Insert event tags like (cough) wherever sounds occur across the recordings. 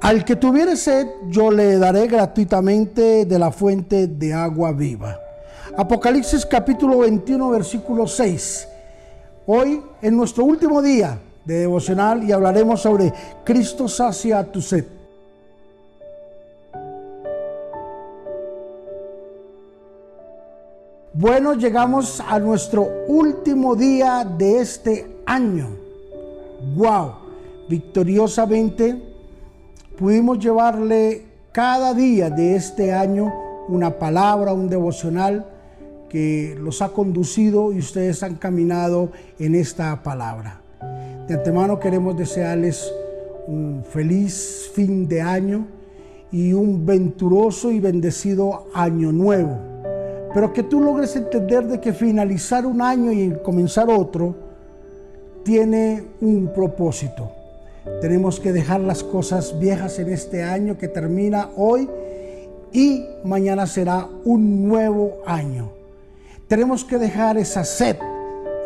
Al que tuviere sed, yo le daré gratuitamente de la fuente de agua viva. Apocalipsis capítulo 21, versículo 6. Hoy es nuestro último día de devocional y hablaremos sobre Cristo sacia tu sed. Bueno, llegamos a nuestro último día de este año. ¡Wow! Victoriosamente pudimos llevarle cada día de este año una palabra, un devocional que los ha conducido y ustedes han caminado en esta palabra. De antemano queremos desearles un feliz fin de año y un venturoso y bendecido año nuevo. Pero que tú logres entender de que finalizar un año y comenzar otro tiene un propósito. Tenemos que dejar las cosas viejas en este año que termina hoy y mañana será un nuevo año. Tenemos que dejar esa sed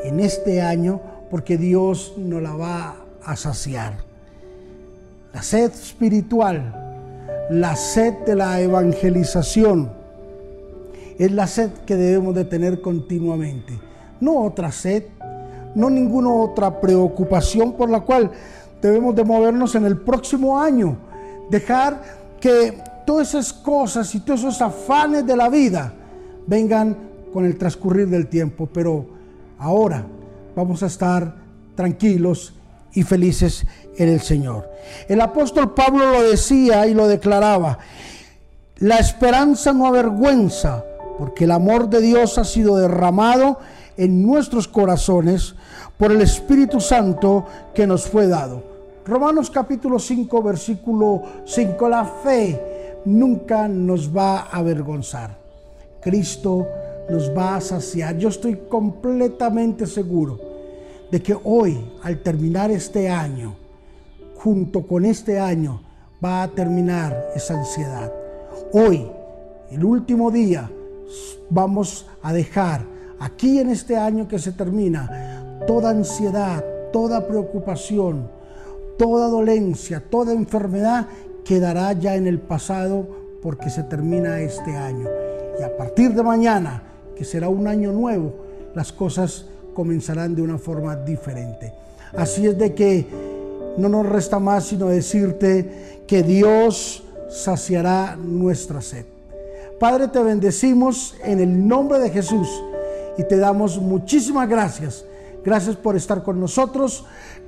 en este año porque Dios nos la va a saciar. La sed espiritual, la sed de la evangelización, es la sed que debemos de tener continuamente. No otra sed, no ninguna otra preocupación por la cual debemos de movernos en el próximo año. Dejar que todas esas cosas y todos esos afanes de la vida vengan con el transcurrir del tiempo. Pero ahora vamos a estar tranquilos y felices en el Señor. El apóstol Pablo lo decía y lo declaraba. La esperanza no avergüenza, porque el amor de Dios ha sido derramado en nuestros corazones por el Espíritu Santo que nos fue dado. Romanos capítulo 5, versículo 5, la fe nunca nos va a avergonzar. Cristo nos va a saciar. Yo estoy completamente seguro de que hoy, al terminar este año, junto con este año, va a terminar esa ansiedad. Hoy, el último día, vamos a dejar aquí en este año que se termina toda ansiedad, toda preocupación, toda dolencia, toda enfermedad quedará ya en el pasado porque se termina este año. Y a partir de mañana, que será un año nuevo, las cosas comenzarán de una forma diferente. Así es de que no nos resta más sino decirte que Dios saciará nuestra sed. Padre, te bendecimos en el nombre de Jesús y te damos muchísimas gracias. Gracias por estar con nosotros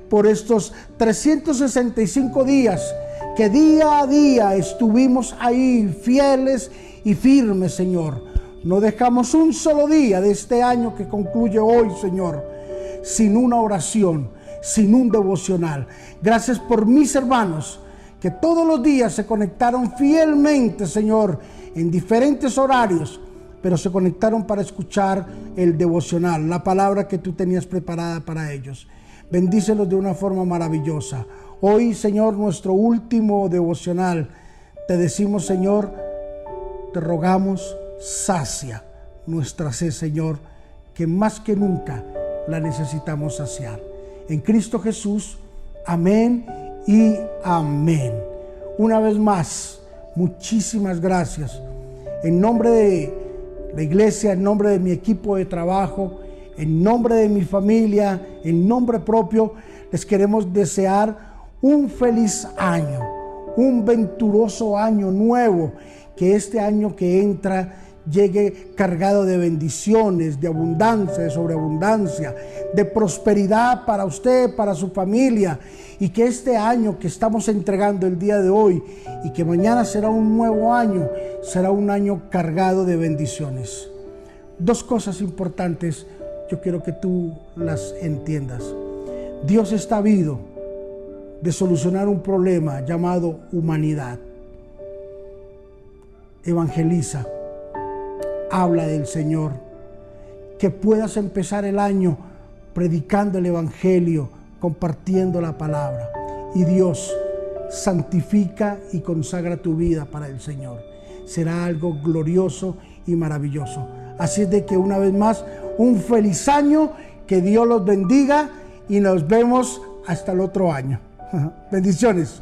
por estos 365 días que día a día estuvimos ahí fieles y firmes, Señor. No dejamos un solo día de este año que concluye hoy, Señor, sin una oración, sin un devocional. Gracias por mis hermanos que todos los días se conectaron fielmente, Señor, en diferentes horarios, pero se conectaron para escuchar el devocional, la palabra que tú tenías preparada para ellos. Bendícelos de una forma maravillosa. Hoy, Señor, nuestro último devocional, te decimos, Señor, te rogamos, sacia nuestra sed, Señor, que más que nunca la necesitamos saciar. En Cristo Jesús, amén y amén. Una vez más, muchísimas gracias. En nombre de la iglesia, en nombre de mi equipo de trabajo, en nombre de mi familia, en nombre propio, les queremos desear un feliz año, un venturoso año nuevo, que este año que entra llegue cargado de bendiciones, de abundancia, de sobreabundancia, de prosperidad para usted, para su familia, y que este año que estamos entregando el día de hoy y que mañana será un nuevo año, será un año cargado de bendiciones. Dos cosas importantes yo quiero que tú las entiendas. Dios está habido de solucionar un problema llamado humanidad. Evangeliza, habla del Señor, que puedas empezar el año predicando el Evangelio, compartiendo la palabra. Y Dios santifica y consagra tu vida para el Señor. Será algo glorioso y maravilloso. Así es de que una vez más un feliz año, que Dios los bendiga y nos vemos hasta el otro año. (laughs) Bendiciones.